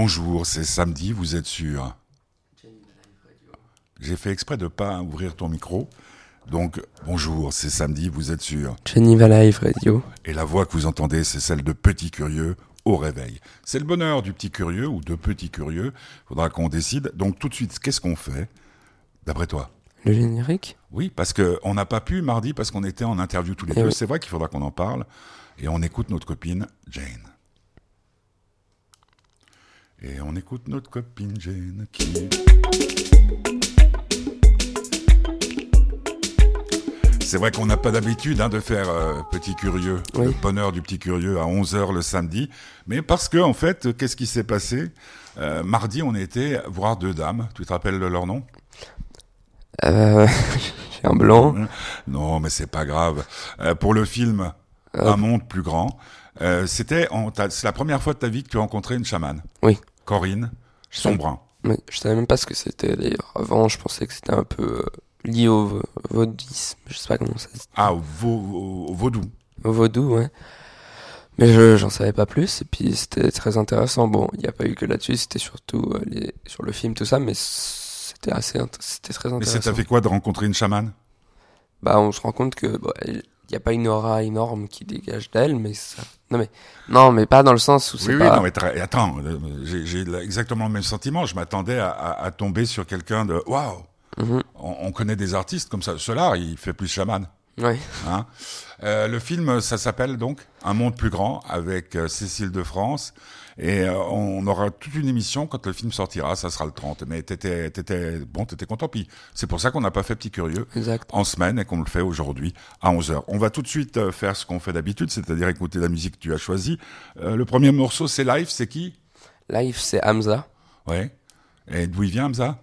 Bonjour, c'est samedi, vous êtes sûr? J'ai fait exprès de ne pas ouvrir ton micro. Donc, bonjour, c'est samedi, vous êtes sûr? Geneva Live Radio. Et la voix que vous entendez, c'est celle de Petit Curieux au réveil. C'est le bonheur du Petit Curieux ou de Petit Curieux. Faudra qu'on décide. Donc, tout de suite, qu'est-ce qu'on fait, d'après toi? Le générique? Oui, parce qu'on n'a pas pu mardi parce qu'on était en interview tous les Eh deux. oui. C'est vrai qu'il faudra qu'on en parle. Et on écoute notre copine Jane. Et on écoute notre copine Jane qui... C'est vrai qu'on n'a pas d'habitude hein, de faire euh, Petit Curieux, Oui. le bonheur du Petit Curieux à 11h le samedi. Mais parce que, en fait, qu'est-ce qui s'est passé? Euh, Mardi, on était voir deux dames. Tu te rappelles leur nom? Euh, J'ai un blanc. Non, mais c'est pas grave. Euh, pour le film. Un monde plus grand, c'était c'est la première fois de ta vie que tu as rencontré une chamane. Oui. Corinne Je Sombrin. Mais je savais même pas ce que c'était d'ailleurs. Avant, je pensais que c'était un peu euh, lié au vo- vaudisme. Je sais pas comment ça se dit. Ah, au, veau- au vaudou. Au vaudou, ouais. Mais je j'en savais pas plus. Et puis c'était très intéressant. Bon, il n'y a pas eu que là-dessus. C'était surtout euh, les, sur le film, tout ça. Mais c'était assez, c'était très Mais ça intéressant. t'a fait quoi de rencontrer une chamane? Bah, on se rend compte que bon, il n'y a pas une aura énorme qui dégage d'elle, mais ça. Non mais non, mais pas dans le sens où c'est Oui, oui, pas. non, mais attends, euh, j'ai exactement le même sentiment. Je m'attendais à, à- à tomber sur quelqu'un de waouh. Mhm. On, on connaît des artistes comme ça. Cela, il fait plus chaman. Ouais. Hein? Euh, le film, ça s'appelle donc Un monde plus grand avec euh, Cécile de France. Et euh, on aura toute une émission quand le film sortira, ça sera le 30. Mais t'étais, t'étais, bon, t'étais content. Puis c'est pour ça qu'on n'a pas fait Petit Curieux Exact. en semaine et qu'on le fait aujourd'hui à 11h. On va tout de suite euh, faire ce qu'on fait d'habitude, c'est-à-dire écouter la musique que tu as choisie. Euh, le premier morceau, c'est Live, c'est qui? Live, c'est Hamza. Ouais. Et d'où il vient, Hamza?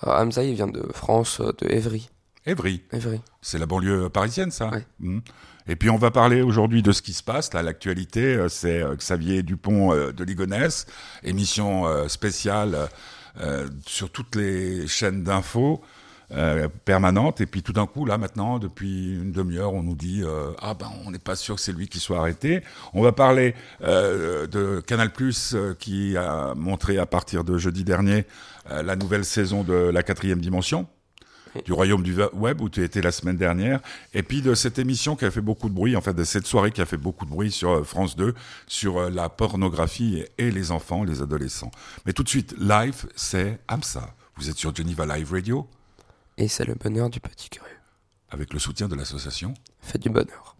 Alors, Hamza, il vient de France, euh, de Évry. Évry. Évry. C'est la banlieue parisienne, ça? Ouais. Mhm. Et puis on va parler aujourd'hui de ce qui se passe. Là, l'actualité, euh, c'est euh, Xavier Dupont euh, de Ligonnès, émission spéciale sur toutes les chaînes d'infos euh. Et puis tout d'un coup, là maintenant, depuis une demi-heure, on nous dit ah ben on n'est pas sûr que c'est lui qui soit arrêté. On va parler de Canal Plus qui a montré à partir de jeudi dernier la nouvelle saison de la quatrième dimension du royaume du web où tu étais la semaine dernière, et puis de cette émission qui a fait beaucoup de bruit, en fait de cette soirée qui a fait beaucoup de bruit sur euh, France 2, sur euh, la pornographie et, les enfants, les adolescents. Mais tout de suite, live, c'est AMSA. Vous êtes sur Geneva Live Radio, Et c'est le bonheur du petit curieux. avec le soutien de l'association. Fait du bonheur.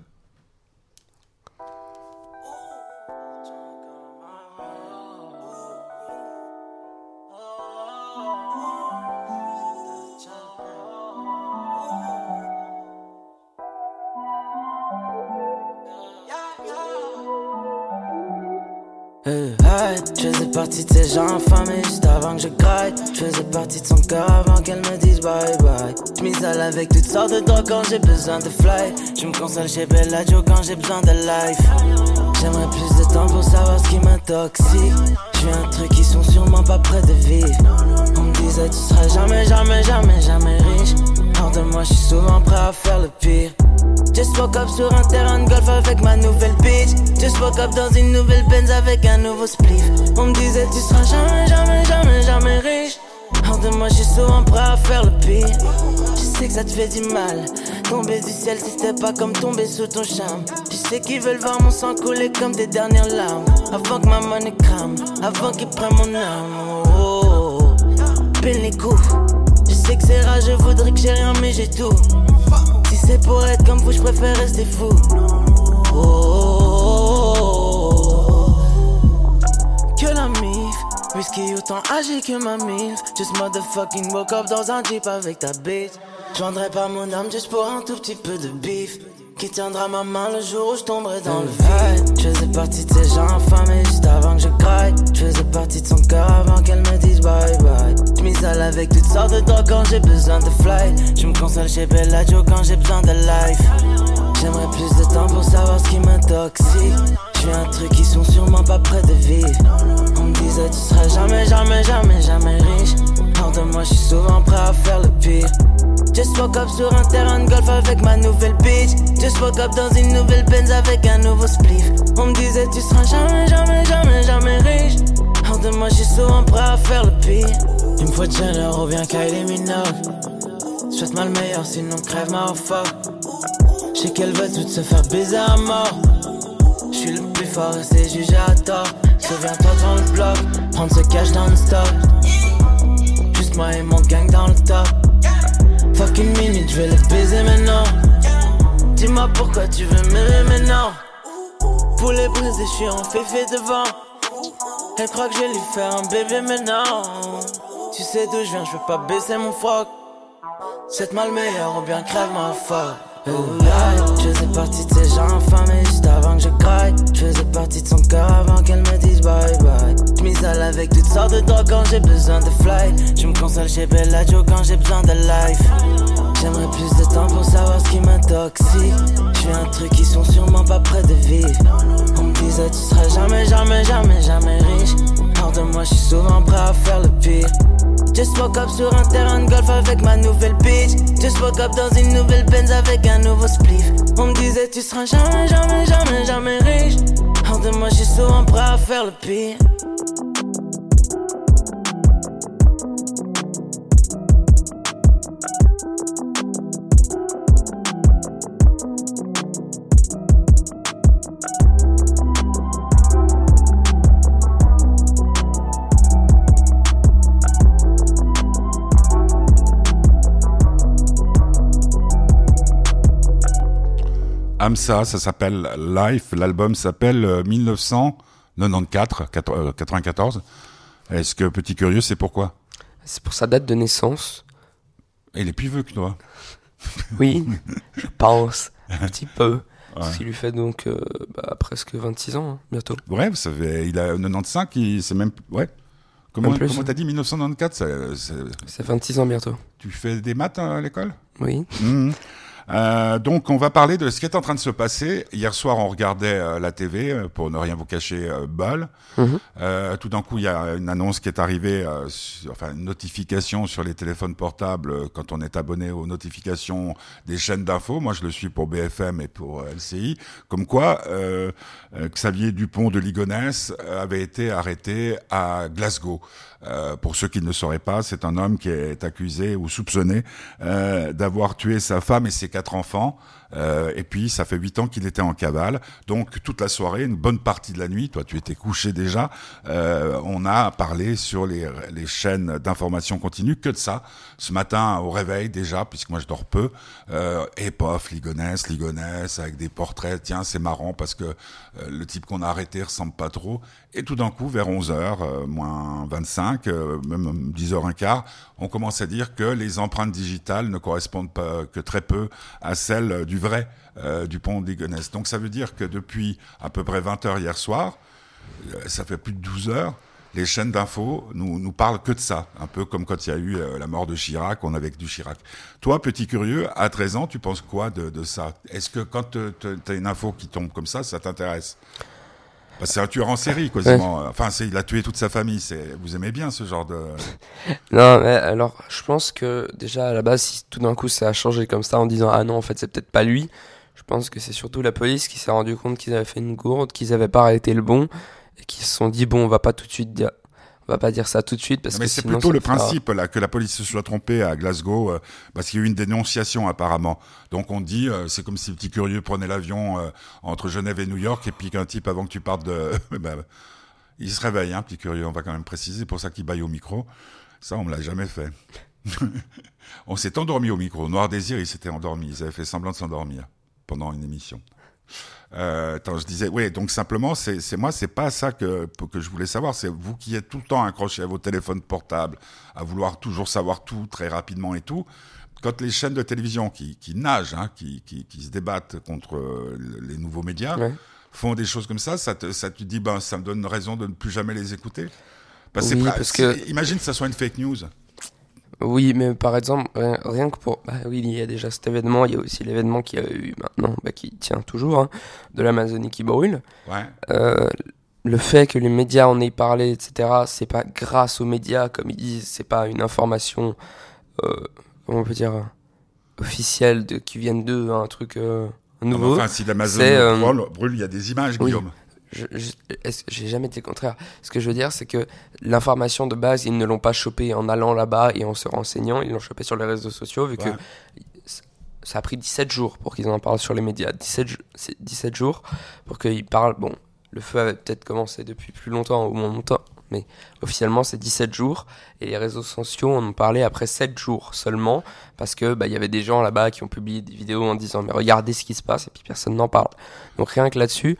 Gens affamés juste avant que je graille. Je faisais partie de son cœur avant qu'elle me dise bye bye. Je m'isole avec toutes sortes de drogues quand j'ai besoin de fly. Je me console chez Bellagio quand j'ai besoin de life. J'aimerais plus de temps pour savoir ce qui m'intoxique. Je suis un truc qui sont sûrement pas près de vivre. On me disait tu seras jamais, jamais, jamais, jamais riche. Hors de moi, je suis souvent prêt à faire le pire. Just woke up sur un terrain de golf avec ma nouvelle bitch. Just woke up dans une nouvelle Benz avec un nouveau spliff. On me disait tu seras jamais, jamais, jamais, jamais riche. Hors de moi, je suis souvent prêt à faire le pire. Je sais que ça te fait du mal. Tomber du ciel si c'était pas comme tomber sous ton charme. Je sais qu'ils veulent voir mon sang couler comme des dernières larmes. Avant que ma monnaie crame, avant qu'ils prennent mon âme. Oh, oh, oh. Les coups. Je sais que c'est rare, je voudrais que j'ai rien, mais j'ai tout. C'est pour être comme vous, je préfère rester fou. Oh. Que la mif, whisky autant âgé que ma mif. Just motherfucking woke up dans un jeep avec ta bitch. Je vendrais pas mon âme juste pour un tout petit peu de bif. Qui tiendra ma main le jour où je tomberai dans le vide. Je faisais partie de ces gens affamés juste avant que je craille. Je faisais partie de son cœur avant qu'elle me dise bye bye. Je m'isole avec toutes sortes de drogues quand j'ai besoin de fly. Je me console chez Bellagio quand j'ai besoin de life. J'aimerais plus de temps pour savoir ce qui m'intoxique. Je un truc qui sont sûrement pas près de vivre. On me disait tu seras jamais, jamais, jamais, jamais riche. Hors de moi, je suis souvent prêt à faire le pire. Just woke up sur un terrain de golf avec ma nouvelle bitch. Just woke up dans une nouvelle Benz avec un nouveau spliff. On me disait tu seras jamais, jamais, jamais, jamais riche. Hors de moi, suis souvent prêt à faire le pire. Une fois Jenner revient Kylie Minogue. Souhaite-moi le meilleur, sinon crève ma fuck. Je sais qu'elle veut tout se faire baiser à mort. Je suis le plus fort et c'est jugé à tort. Souviens-toi dans le bloc, prendre ce cash dans le stop. Juste moi et mon gang dans le top. Fuck une minute, je vais le baiser maintenant. Dis-moi pourquoi tu veux m'aimer maintenant. Pour les briser, je suis en féfé devant. Elle croit que je vais lui faire un bébé maintenant. Tu sais d'où je viens, je veux pas baisser mon froc. C'est mal meilleur ou bien crève ma fuck. Faisais partie de ces gens infamés juste avant que je craille. Je faisais partie de son cœur avant qu'elle me dise bye bye. Je m'isole avec toutes sortes de drogues quand j'ai besoin de fly. Je me console chez Bellagio quand j'ai besoin de life. J'aimerais plus de temps pour savoir ce qui m'intoxique. Je fais un truc qui sont sûrement pas près de vivre. On me disait tu seras jamais, jamais, jamais, jamais riche. Hors de moi, je suis souvent prêt à faire le pire. Just woke up sur un terrain de golf avec ma nouvelle bitch. Just woke up dans une nouvelle Benz avec un nouveau spliff. On me disait tu seras jamais, jamais, jamais, jamais riche. Hors de moi, je suis souvent prêt à faire le pire. AMSA, ça s'appelle Life, l'album s'appelle 1994, 94. Est-ce que Petit Curieux, c'est pourquoi? C'est pour sa date de naissance. Il est plus vieux que toi. Oui, je pense, un petit peu. Ce qui lui fait donc euh, bah, presque 26 ans, hein, bientôt. Ouais, ça fait, il a 95, il, c'est même... Ouais. Comment comment t'as dit 1994 C'est 26 ans bientôt. Tu fais des maths hein, à l'école? Oui. Mmh. Euh, donc on va parler de ce qui est en train de se passer. Hier soir, on regardait euh, la TV euh, pour ne rien vous cacher, euh, Ball. Mhm. tout d'un coup, il y a une annonce qui est arrivée, sur, enfin une notification sur les téléphones portables quand on est abonné aux notifications des chaînes d'infos. Moi, je le suis pour BFM et pour LCI. Comme quoi, Xavier Dupont de Ligonnès avait été arrêté à Glasgow. Euh, pour ceux qui ne le sauraient pas, c'est un homme qui est accusé ou soupçonné euh, d'avoir tué sa femme et ses quatre enfants. Euh, et puis, ça fait huit ans qu'il était en cavale. Donc, toute la soirée, une bonne partie de la nuit, toi, tu étais couché déjà, euh, on a parlé sur les, les chaînes d'information continue que de ça. Ce matin, au réveil, déjà, puisque moi, je dors peu, euh, et pof, Ligonesse, Ligonesse, avec des portraits. Tiens, c'est marrant parce que euh, le type qu'on a arrêté ressemble pas trop. Et tout d'un coup, vers 11h, euh, moins 25, euh, même 10h15, on commence à dire que les empreintes digitales ne correspondent pas que très peu à celles du vrai euh, du pont de Ligonnès. Donc ça veut dire que depuis à peu près 20 heures hier soir, euh, ça fait plus de 12 heures, les chaînes d'infos nous, nous parlent que de ça. Un peu comme quand il y a eu euh, la mort de Chirac, on avait que du Chirac. Toi, petit curieux, à 13 ans, tu penses quoi de, de ça? Est-ce que quand tu as une info qui tombe comme ça, ça t'intéresse? Bah, c'est un tueur en série, quasiment. Enfin, c'est, il a tué toute sa famille. C'est, vous aimez bien ce genre de. Non, mais alors, je pense que déjà à la base, si tout d'un coup ça a changé comme ça en disant ah non, en fait, c'est peut-être pas lui. Je pense que c'est surtout la police qui s'est rendu compte qu'ils avaient fait une gourde, qu'ils avaient pas arrêté le bon et qu'ils se sont dit bon, on va pas tout de suite dire. On va pas dire ça tout de suite parce Non, mais que c'est plutôt le principe là que la police se soit trompée à Glasgow euh, parce qu'il y a eu une dénonciation apparemment. Donc on dit euh, c'est comme si le petit curieux prenait l'avion euh, entre Genève et New York et puis qu'un type avant que tu partes de ben, il se réveille hein, petit curieux, on va quand même préciser c'est pour ça qu'il baille au micro. Ça on me l'a jamais fait. on s'est endormi au micro. Noir Désir, ils s'étaient endormis, ils avaient fait semblant de s'endormir pendant une émission. Euh, attends, je disais, oui, donc simplement, c'est moi, c'est pas ça que, que je voulais savoir. C'est vous qui êtes tout le temps accroché à vos téléphones portables, à vouloir toujours savoir tout très rapidement et tout. Quand les chaînes de télévision qui, qui nagent, hein, qui, qui, qui se débattent contre euh, les nouveaux médias, Ouais. font des choses comme ça, ça te, ça te dit, ben, ça me donne raison de ne plus jamais les écouter? Parce Oui, pra- parce que- Imagine que ça soit une fake news. Oui, mais par exemple, rien, rien que pour. Bah oui, il y a déjà cet événement, il y a aussi l'événement qui a eu maintenant, bah, qui tient toujours, hein, de l'Amazonie qui brûle. Ouais. Euh, le fait que les médias en aient parlé, etc., c'est pas grâce aux médias, comme ils disent, c'est pas une information, euh, comment on peut dire, officielle de, qui viennent d'eux, un truc euh, Non, nouveau. Enfin, si l'Amazon euh, brûle, brûle, il y a des images, oui. Guillaume. J'ai jamais le contraire. Ce que je veux dire, c'est que l'information de base, ils ne l'ont pas chopée en allant là-bas et en se renseignant. Ils l'ont chopée sur les réseaux sociaux, vu que ça a pris 17 jours pour qu'ils en parlent sur les médias. 17, ju- c'est 17 jours pour qu'ils parlent. Bon, le feu avait peut-être commencé depuis plus longtemps ou moins longtemps, mais officiellement c'est 17 jours. Et les réseaux sociaux en ont parlé après 7 jours seulement, parce que bah, il y avait des gens là-bas qui ont publié des vidéos en disant mais regardez ce qui se passe, et puis personne n'en parle. Donc rien que là-dessus,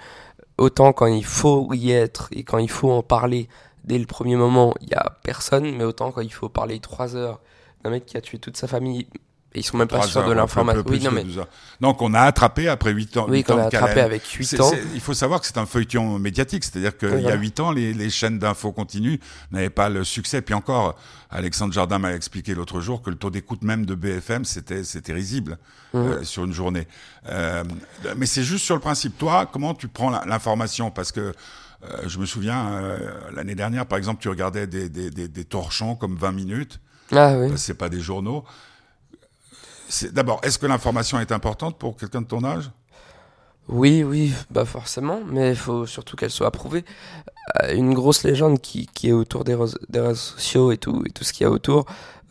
autant quand il faut y être et quand il faut en parler dès le premier moment, il y a personne, mais autant quand il faut parler 3 heures d'un mec qui a tué toute sa famille. Ils sont même pas Trois sûrs de l'information. Oui, non, mais 12 heures. Non, qu'on a attrapé après 8 ans. oui, qu'on a attrapé avec 8 C'est- ans. il faut savoir que c'est un feuilleton médiatique, c'est-à-dire qu'il Oui, y a voilà. 8 ans, les, les chaînes d'infos continues n'avaient pas le succès. Puis encore, Alexandre Jardin m'a expliqué l'autre jour que le taux d'écoute même de BFM, c'était c'était risible Mhm. euh, sur une journée. Euh, mais c'est juste sur le principe. Toi, comment tu prends l'information? Parce que euh, je me souviens, l'année dernière, par exemple, tu regardais des, des, des, des torchons comme 20 minutes. Ah oui. Que c'est pas des journaux. C'est- D'abord, est-ce que l'information est importante pour quelqu'un de ton âge? Oui, oui, bah forcément, mais il faut surtout qu'elle soit approuvée. Euh, Une grosse légende qui, qui est autour des, réseaux- des réseaux sociaux et tout, et tout ce qu'il y a autour,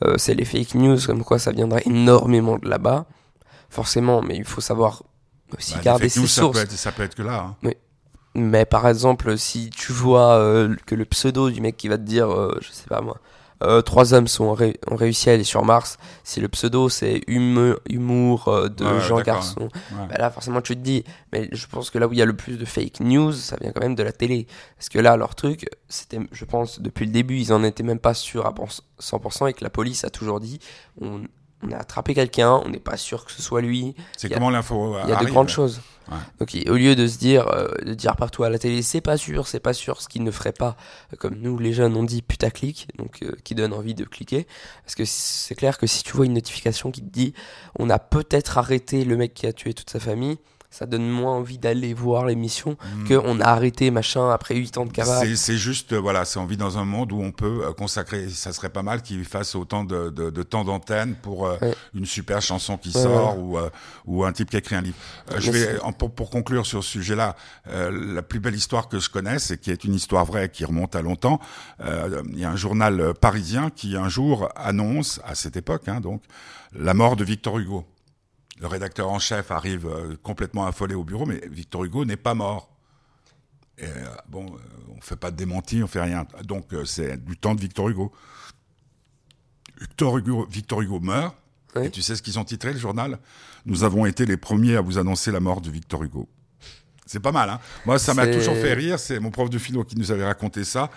euh, c'est les fake news, comme quoi ça viendrait énormément de là-bas. Forcément, mais il faut savoir aussi Bah, les garder fake ses news, ça sources. peut, être, ça peut être que là. hein. Mais par exemple, si tu vois euh, que le pseudo du mec qui va te dire, je sais pas moi, euh, trois hommes sont ré- ont réussi à aller sur Mars, si le pseudo c'est humour, humour euh, de Ouais, Jean Garçon, Ouais. bah là forcément tu te dis, mais je pense que là où il y a le plus de fake news, ça vient quand même de la télé. Parce que là, leur truc, c'était, je pense, depuis le début, ils en étaient même pas sûrs à 100% et que la police a toujours dit, on, on a attrapé quelqu'un, on n'est pas sûr que ce soit lui, C'est il y a- comment l'info il y a de grandes choses. Ouais. Donc il- au lieu de se dire, euh, de dire partout à la télé, c'est pas sûr, c'est pas sûr, ce qu'ils ne ferait pas, euh, comme nous les jeunes on dit putaclic, donc euh, qui donne envie de cliquer. Parce que c'est clair que si tu vois une notification qui te dit, on a peut-être arrêté le mec qui a tué toute sa famille, ça donne moins envie d'aller voir l'émission Hmm. que on a arrêté machin après 8 ans de cavale. C'est- juste, euh, voilà, c'est on vit dans un monde où on peut euh, consacrer, ça serait pas mal qu'il fasse autant de, de, de temps d'antenne pour euh, Ouais. une super chanson qui Ouais, sort ou, euh, ou un type qui a écrit un livre. Euh, je vais, en- pour, pour conclure sur ce sujet-là, la plus belle histoire que je connaisse et qui est une histoire vraie qui remonte à longtemps, il y a un journal parisien qui un jour annonce, à cette époque hein, donc, la mort de Victor Hugo. Le rédacteur en chef arrive euh, complètement affolé au bureau, mais Victor Hugo n'est pas mort. Et, euh, bon, euh, on fait pas de démenti, on fait rien. Donc c'est du temps de Victor Hugo. Victor Hugo, Victor Hugo meurt. Oui. Et tu sais ce qu'ils ont titré le journal? Nous avons été les premiers à vous annoncer la mort de Victor Hugo. C'est pas mal, hein Moi, ça m'a toujours fait rire. C'est mon prof de philo qui nous avait raconté ça.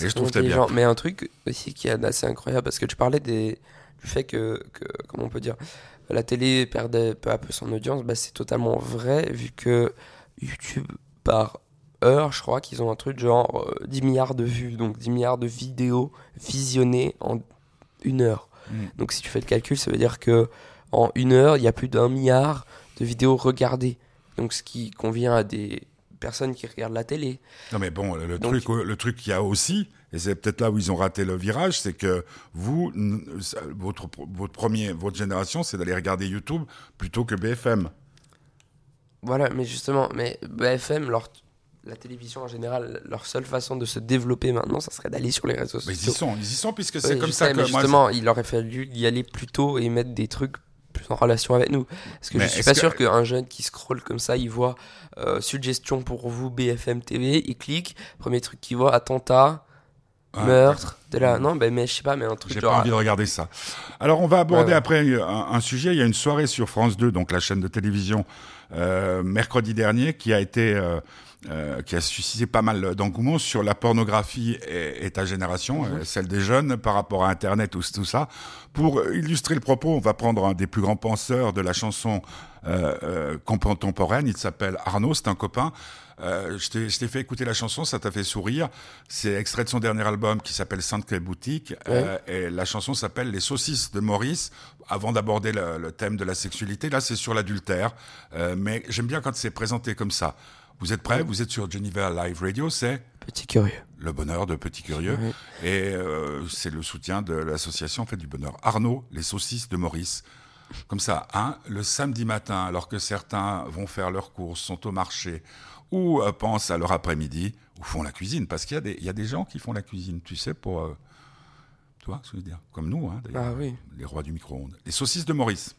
Et je trouve très bien. Mais un truc aussi qui est assez incroyable, parce que tu parlais des, du fait que, que, comment on peut dire, la télé perdait peu à peu son audience, bah c'est totalement vrai, vu que YouTube, par heure, je crois qu'ils ont un truc genre euh, 10 milliards de vues, donc 10 milliards de vidéos visionnées en une heure. Mm. Donc si tu fais le calcul, ça veut dire que en une heure, il y a plus d'un milliard de vidéos regardées. Donc ce qui convient à des personnes qui regardent la télé. Non mais bon, le Donc- truc, le truc qu'il y a aussi, et c'est peut-être là où ils ont raté le virage, c'est que vous, votre votre premier, votre génération, c'est d'aller regarder YouTube plutôt que BFM. Voilà, mais justement, mais BFM, leur, la télévision en général, leur seule façon de se développer maintenant, ça serait d'aller sur les réseaux Mais ils y sociaux. sont, ils y sont puisque Oui, c'est comme ça que mais moi. justement, il aurait fallu y aller plus tôt et mettre des trucs plus en relation avec nous. Parce que Mais je suis pas que- sûr qu'un jeune qui scrolle comme ça, il voit euh, suggestion pour vous BFM TV, il clique, premier truc qu'il voit, attentat, Ouais, meurtre, de là. Non, ben, mais je sais pas, mais un truc J'ai genre. pas envie de regarder ça. Alors, on va aborder Ouais, ouais. après un, un sujet. Il y a une soirée sur France 2, donc la chaîne de télévision, euh, mercredi dernier, qui a été, euh, euh, qui a suscité pas mal d'engouement sur la pornographie et, et ta génération, Mhm. euh, celle des jeunes, par rapport à Internet ou tout ça. Pour illustrer le propos, on va prendre un des plus grands penseurs de la chanson euh, euh, contemporaine. Il s'appelle Arnaud, c'est un copain. Euh, je t'ai je t'ai fait écouter la chanson, ça t'a fait sourire. C'est extrait de son dernier album qui s'appelle Sainte Boutique. Euh, et la chanson s'appelle Les saucisses de Maurice. Avant d'aborder le, le thème de la sexualité, là c'est sur l'adultère. Euh, mais j'aime bien quand c'est présenté comme ça. Vous êtes prêts? Vous êtes sur Geneva Live Radio, c'est Petit curieux. le bonheur de Petit Curieux. Oui. Et euh, c'est le soutien de l'association Fait du Bonheur. Arnaud, les saucisses de Maurice. Comme ça, hein, le samedi matin, alors que certains vont faire leurs courses, sont au marché, ou euh, pensent à leur après-midi, ou font la cuisine. Parce qu'il y, a des- il y a des gens qui font la cuisine, tu sais, pour. euh, tu vois ce que je veux dire? Comme nous, hein, d'ailleurs. Ah oui. Les rois du micro-ondes. Les saucisses de Maurice.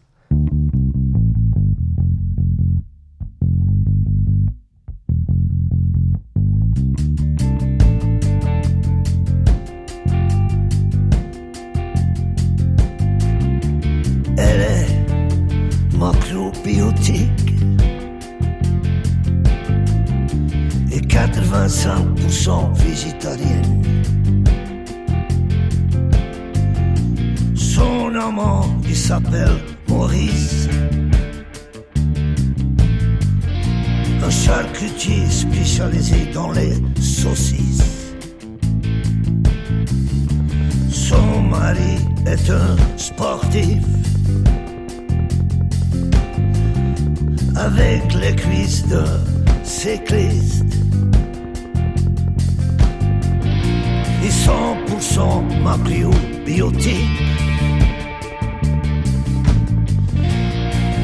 Sportif. Avec les cuisses de cycliste. Et 100% macrobiotique.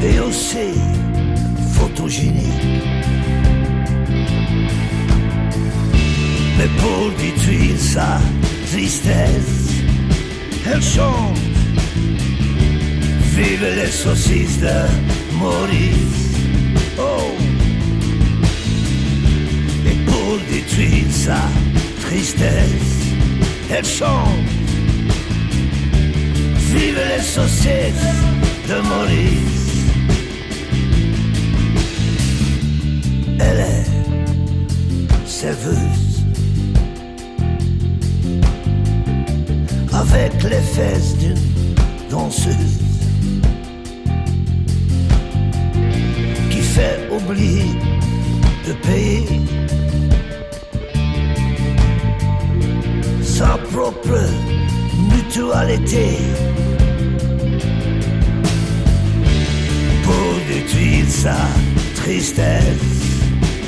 Et aussi photogénique. Mais pour détruire sa tristesse, elle chante. Vive les saucisses de Maurice. Oh! Et pour détruire sa tristesse, elle chante. Vive les saucisses de Maurice. Elle est serveuse. Avec les fesses d'une danseuse. qui fait oublier de payer sa propre mutualité pour détruire sa tristesse.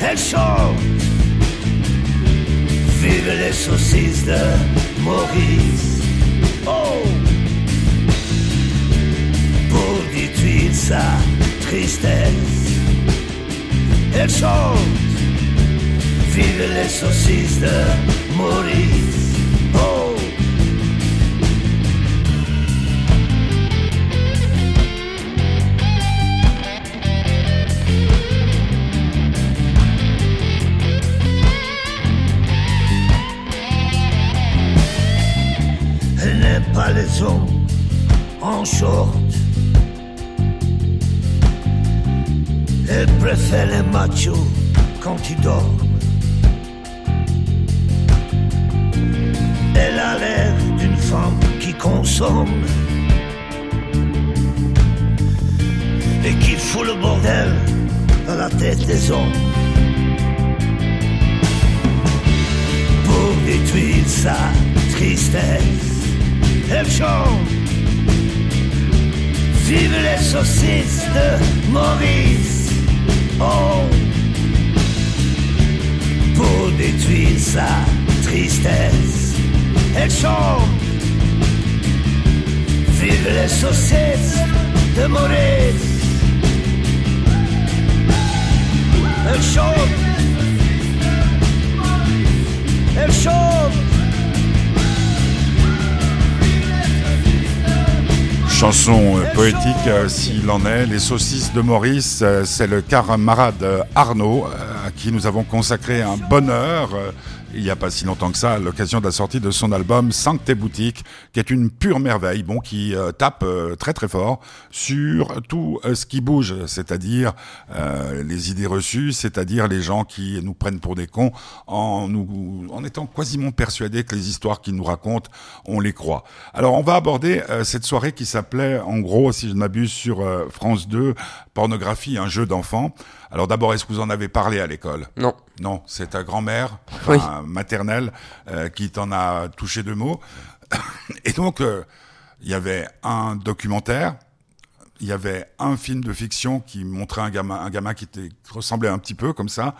Elle chante Vive les saucisses de Maurice. Oh! Pour détruire sa tristesse. Elle chante Vive les saucisses de Maurice. Hommes en short. Elle préfère les machos quand ils dorment. Elle a l'air d'une femme qui consomme et qui fout le bordel dans la tête des hommes. Pour détruire sa tristesse, elle chante Vive les saucisses de Maurice. Oh, pour détruire sa tristesse, elle chante. Vive les saucisses de Maurice. Elle chante. Elle chante. Chanson euh, poétique, euh, s'il en est. Les saucisses de Maurice, euh, c'est le camarade Arnaud, à qui nous avons consacré un bonheur, il n'y a pas si longtemps que ça, à l'occasion de la sortie de son album Sancté Boutique, qui est une pure merveille, bon, qui euh, tape euh, très très fort sur tout euh, ce qui bouge, c'est-à-dire les idées reçues, c'est-à-dire les gens qui nous prennent pour des cons en, nous, en étant quasiment persuadés que les histoires qu'ils nous racontent, on les croit. Alors on va aborder cette soirée qui s'appelait, en gros, si je ne m'abuse, sur France 2, pornographie, un jeu d'enfant. Alors d'abord, est-ce que vous en avez parlé à l'école? Non. Non, c'est ta grand-mère, enfin, Oui. maternelle, euh, qui t'en a touché deux mots. Et donc, euh, il y avait un documentaire, il y avait un film de fiction qui montrait un gamin, un gamin qui, était, qui ressemblait un petit peu comme ça,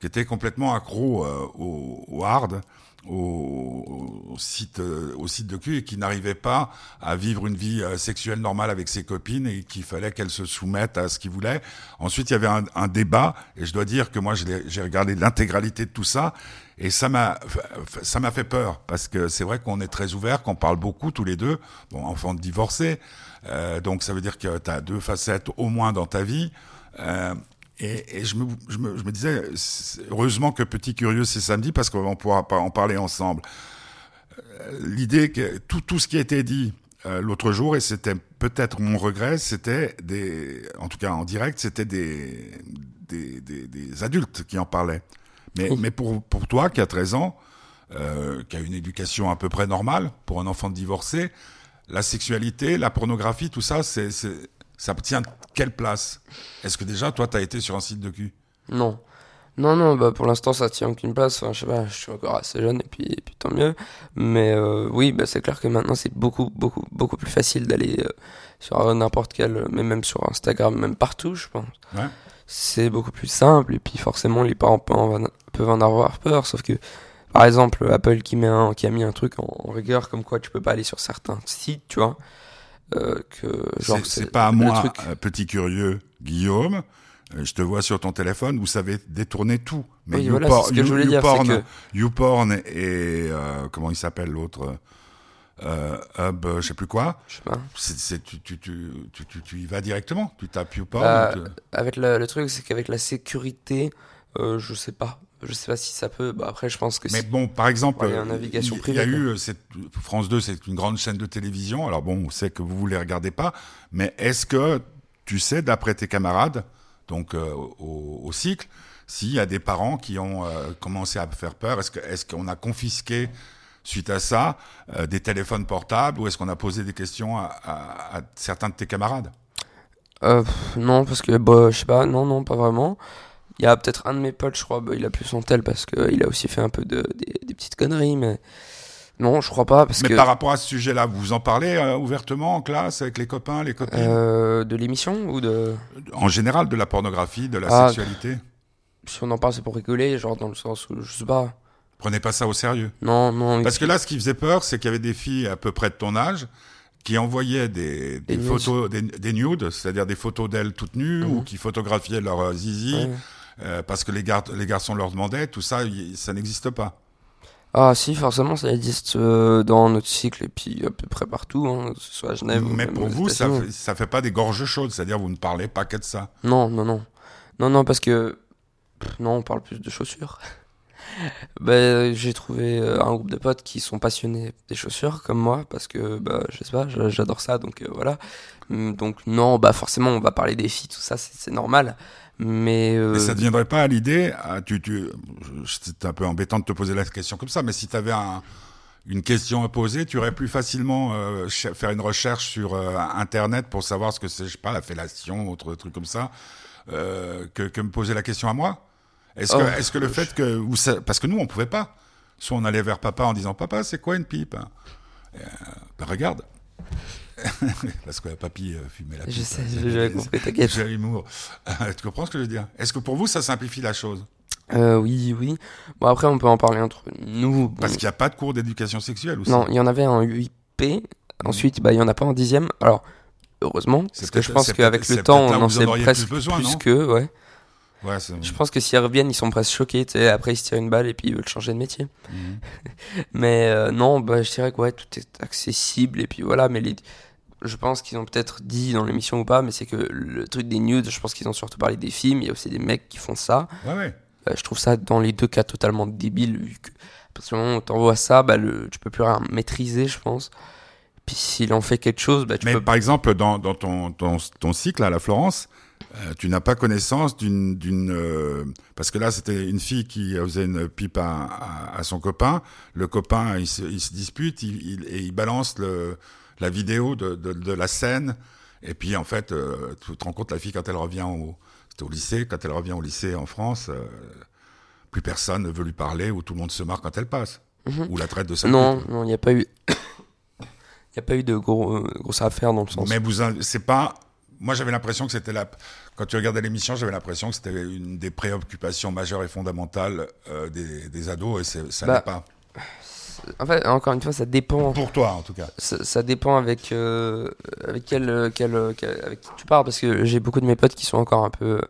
qui était complètement accro euh, au, au hard, au, site euh, au site de cul et qui n'arrivait pas à vivre une vie euh, sexuelle normale avec ses copines et qu'il fallait qu'elle se soumette à ce qu'il voulait. Ensuite, il y avait un, un, débat et je dois dire que moi j'ai regardé l'intégralité de tout ça et ça m'a ça m'a fait peur parce que c'est vrai qu'on est très ouvert, qu'on parle beaucoup tous les deux. Bon, enfant de divorcé, euh, donc ça veut dire que tu as deux facettes au moins dans ta vie. Euh, et, et je, me, je, me, je, me, disais, heureusement que Petit Curieux c'est samedi parce qu'on pourra pas en parler ensemble. Euh, l'idée que tout, tout ce qui a été dit euh, l'autre jour, et c'était peut-être mon regret, c'était des, en tout cas en direct, c'était des, des, des, des, adultes qui en parlaient. Mais, mais pour, pour toi qui a 13 ans, euh, qui a une éducation à peu près normale pour un enfant divorcé, la sexualité, la pornographie, tout ça, c'est ça tient quelle place? Est-ce que déjà, toi, tu as été sur un site de cul? Non. Non, non, bah pour l'instant, ça tient aucune place. Enfin, je sais pas, je suis encore assez jeune et puis, et puis tant mieux. Mais euh, oui, bah, c'est clair que maintenant, c'est beaucoup, beaucoup, beaucoup plus facile d'aller euh, sur n'importe quel, mais même sur Instagram, même partout, je pense. Ouais. C'est beaucoup plus simple et puis forcément, les parents peuvent en, peuvent en avoir peur. Sauf que, par exemple, Apple qui, met un, qui a mis un truc en, en rigueur comme quoi tu peux pas aller sur certains sites, tu vois. Euh, que genre c'est pas à moi, truc... petit curieux Guillaume. Euh, je te vois sur ton téléphone, vous savez détourner tout. Mais oui, voilà, you, YouPorn, que... YouPorn et euh, comment il s'appelle l'autre euh, Hub, je sais plus quoi. Je sais pas. C'est, c'est, tu, tu, tu, tu, tu, y vas directement? Tu tapes YouPorn. Bah. Avec le, le truc, c'est qu'avec la sécurité, euh, je sais pas. Je sais pas si ça peut. Bah après, je pense que. Mais bon, par exemple, il y a, navigation il y a eu cette France 2, c'est une grande chaîne de télévision. Alors bon, on sait que vous vous les regardez pas, mais est-ce que tu sais, d'après tes camarades, donc euh, au, au, cycle, s'il y a des parents qui ont euh, commencé à faire peur, est-ce que est-ce qu'on a confisqué suite à ça euh, des téléphones portables ou est-ce qu'on a posé des questions à, à, à certains de tes camarades? Euh, Non, parce que bah, je sais pas, non, non, pas vraiment. Il y a peut-être un de mes potes, je crois, bah, il a plus son tel parce qu'il a aussi fait un peu de, des, des, petites conneries, mais non, je crois pas. Parce mais que... par rapport à ce sujet-là, vous en parlez euh, ouvertement en classe avec les copains, les copines euh, De l'émission ou de. En général, de la pornographie, de la ah, sexualité Si on en parle, c'est pour rigoler, genre dans le sens où je sais pas. Prenez pas ça au sérieux. Non, non. Parce que là, ce qui faisait peur, c'est qu'il y avait des filles à peu près de ton âge qui envoyaient des, des, des photos, des, des nudes, c'est-à-dire des photos d'elles toutes nues, mmh. ou qui photographiaient leur zizi. Ouais euh, parce que les, gar les garçons leur demandaient, tout ça, ça n'existe pas. Ah si, forcément, ça existe euh, dans notre cycle et puis à peu près partout, hein, que ce soit à Genève. Mais pour vous, ça fait, ça fait pas des gorges chaudes, c'est-à-dire vous ne parlez pas que de ça. Non, non, non, non, non, parce que non, on parle plus de chaussures. Ben, j'ai trouvé euh, un groupe de potes qui sont passionnés des chaussures comme moi parce que bah je sais pas j'adore ça donc euh, voilà donc non bah forcément on va parler des filles tout ça c'est normal mais, euh... mais ça ne viendrait pas à l'idée tu tu c'est un peu embêtant de te poser la question comme ça mais si tu avais un une question à poser, tu aurais plus facilement euh, faire une recherche sur euh, internet pour savoir ce que c'est, je sais pas, la fellation, autre truc comme ça, euh, que, que me poser la question à moi. Est-ce oh, que, est-ce que le fait que vous, parce que nous on pouvait pas, soit on allait vers papa en disant papa c'est quoi une pipe, euh, ben regarde. Parce que papy euh, fumait la pipe. Je sais, j'ai compris, t'inquiète. J'ai l'humour. tu comprends ce que je veux dire? Est-ce que pour vous, ça simplifie la chose? Euh, Oui, oui. Bon, après, on peut en parler entre nous. Parce qu'il n'y a pas de cours d'éducation sexuelle aussi. Non, il y en avait en UIP. Ensuite, bah, il n'y en a pas en dixième. Alors, heureusement, parce que je pense qu'avec le temps, on en sait presque plus, besoin, plus que, ouais. Ouais, je pense que s'ils reviennent, ils sont presque choqués. Après, ils se tirent une balle et puis ils veulent changer de métier. Mmh. mais euh, non, bah, je dirais que ouais, tout est accessible. Et puis voilà, mais les... je pense qu'ils ont peut-être dit dans l'émission ou pas, mais c'est que le truc des nudes, je pense qu'ils ont surtout parlé des films. Il y a aussi des mecs qui font ça. Ouais, ouais. Euh, je trouve ça dans les deux cas totalement débile. Vu que, parce que moment où t'envoies ça, bah, le... tu peux plus rien maîtriser, je pense. Puis s'il en fait quelque chose, bah, tu mais peux... par exemple, dans, dans ton, ton, ton cycle à la Florence, euh, tu n'as pas connaissance d'une d'une euh, parce que là c'était une fille qui faisait une pipe à, à, à son copain. Le copain il se, il se dispute il, il, et il balance le, la vidéo de, de, de, la scène. Et puis en fait euh, tu te rends compte la fille quand elle revient au au lycée quand elle revient au lycée en France plus personne ne veut lui parler ou tout le monde se marre quand elle passe -hmm. ou la traite de sa non non il n'y a pas eu il n'y a pas eu de gros, grosses affaires dans le sens. Mais vous c'est pas moi j'avais l'impression que c'était la quand tu regardais l'émission j'avais l'impression que c'était une des préoccupations majeures et fondamentales euh, des, des, ados et ça bah, n'est pas En fait, encore une fois, ça dépend. Pour toi, en tout cas. Ça, ça dépend avec euh, avec quel, quel, quel- avec qui tu parles parce que j'ai beaucoup de mes potes qui sont encore un peu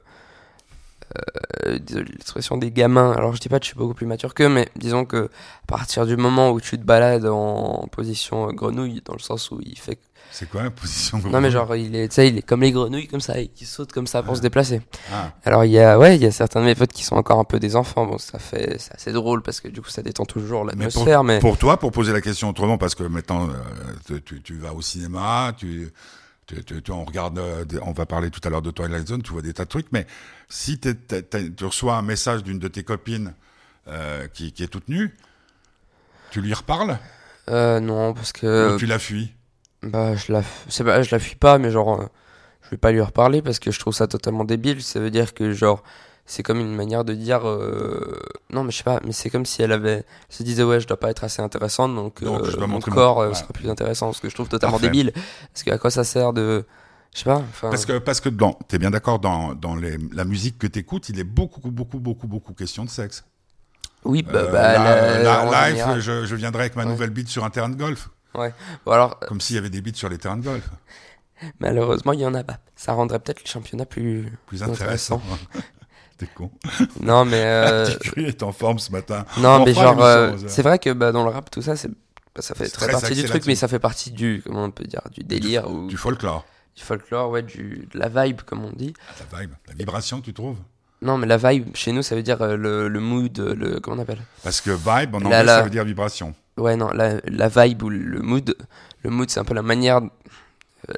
désolé de l'expression des gamins. Alors je dis pas que je suis beaucoup plus mature qu'eux, mais disons que à partir du moment où tu te balades en position euh, grenouille, dans le sens où il fait C'est quoi la position non mais genre il est il est comme les grenouilles comme ça et qui saute comme ça pour se déplacer. Ah. Alors il y a ouais il y a certains de mes potes qui sont encore un peu des enfants. Bon ça fait c'est assez drôle parce que du coup ça détend toujours Mais l'atmosphère mais, pour toi, pour poser la question autrement, parce que maintenant, euh, tu, tu- tu vas au cinéma, tu, tu, tu- tu- on regarde, euh, on va parler tout à l'heure de Twilight Zone, tu vois des tas de trucs, mais si tu reçois un message d'une de tes copines euh, qui, qui est toute nue, tu lui reparles? Euh, non parce que ou tu la fuis? Bah, je la, je la fuis pas, mais genre, euh, je vais pas lui reparler parce que je trouve ça totalement débile. Ça veut dire que, genre, c'est comme une manière de dire, euh, non, mais je sais pas, mais c'est comme si elle avait, se disait, ouais, je dois pas être assez intéressante, donc, Donc, euh, mon corps euh, ouais. sera plus intéressant, ce que je trouve totalement Parfait. débile. Parce que à quoi ça sert de, je sais pas, Parce que, parce que dans, t'es bien d'accord, dans, dans les, la musique que t'écoutes, il est beaucoup, beaucoup, beaucoup, beaucoup question de sexe. oui, bah, Euh, bah, la- la- général. je, je viendrai avec ma Ouais. nouvelle bite sur un terrain de golf. Bon, alors, Comme s'il y avait des bites sur les terrains de golf. malheureusement, il y en a pas. Ça rendrait peut-être le championnat plus, Plus intéressant. T'es con. non, mais, euh, est en forme ce matin. Non, On mais genre, euh, c'est vrai que bah, dans le rap, tout ça, c'est, bah, ça fait très très partie du truc, mais ça fait partie du, comment on peut dire, du délire ou Du du, folklore. folklore, ouais, du, de la vibe, comme on dit. La vibe, la vibration, tu trouves? Non, mais la vibe, chez nous, ça veut dire euh, le, le mood, euh, le, comment on appelle? Parce que vibe, en La- anglais, la- ça veut dire vibration. Ouais, non, la, la vibe ou le mood, le mood, c'est un peu la manière,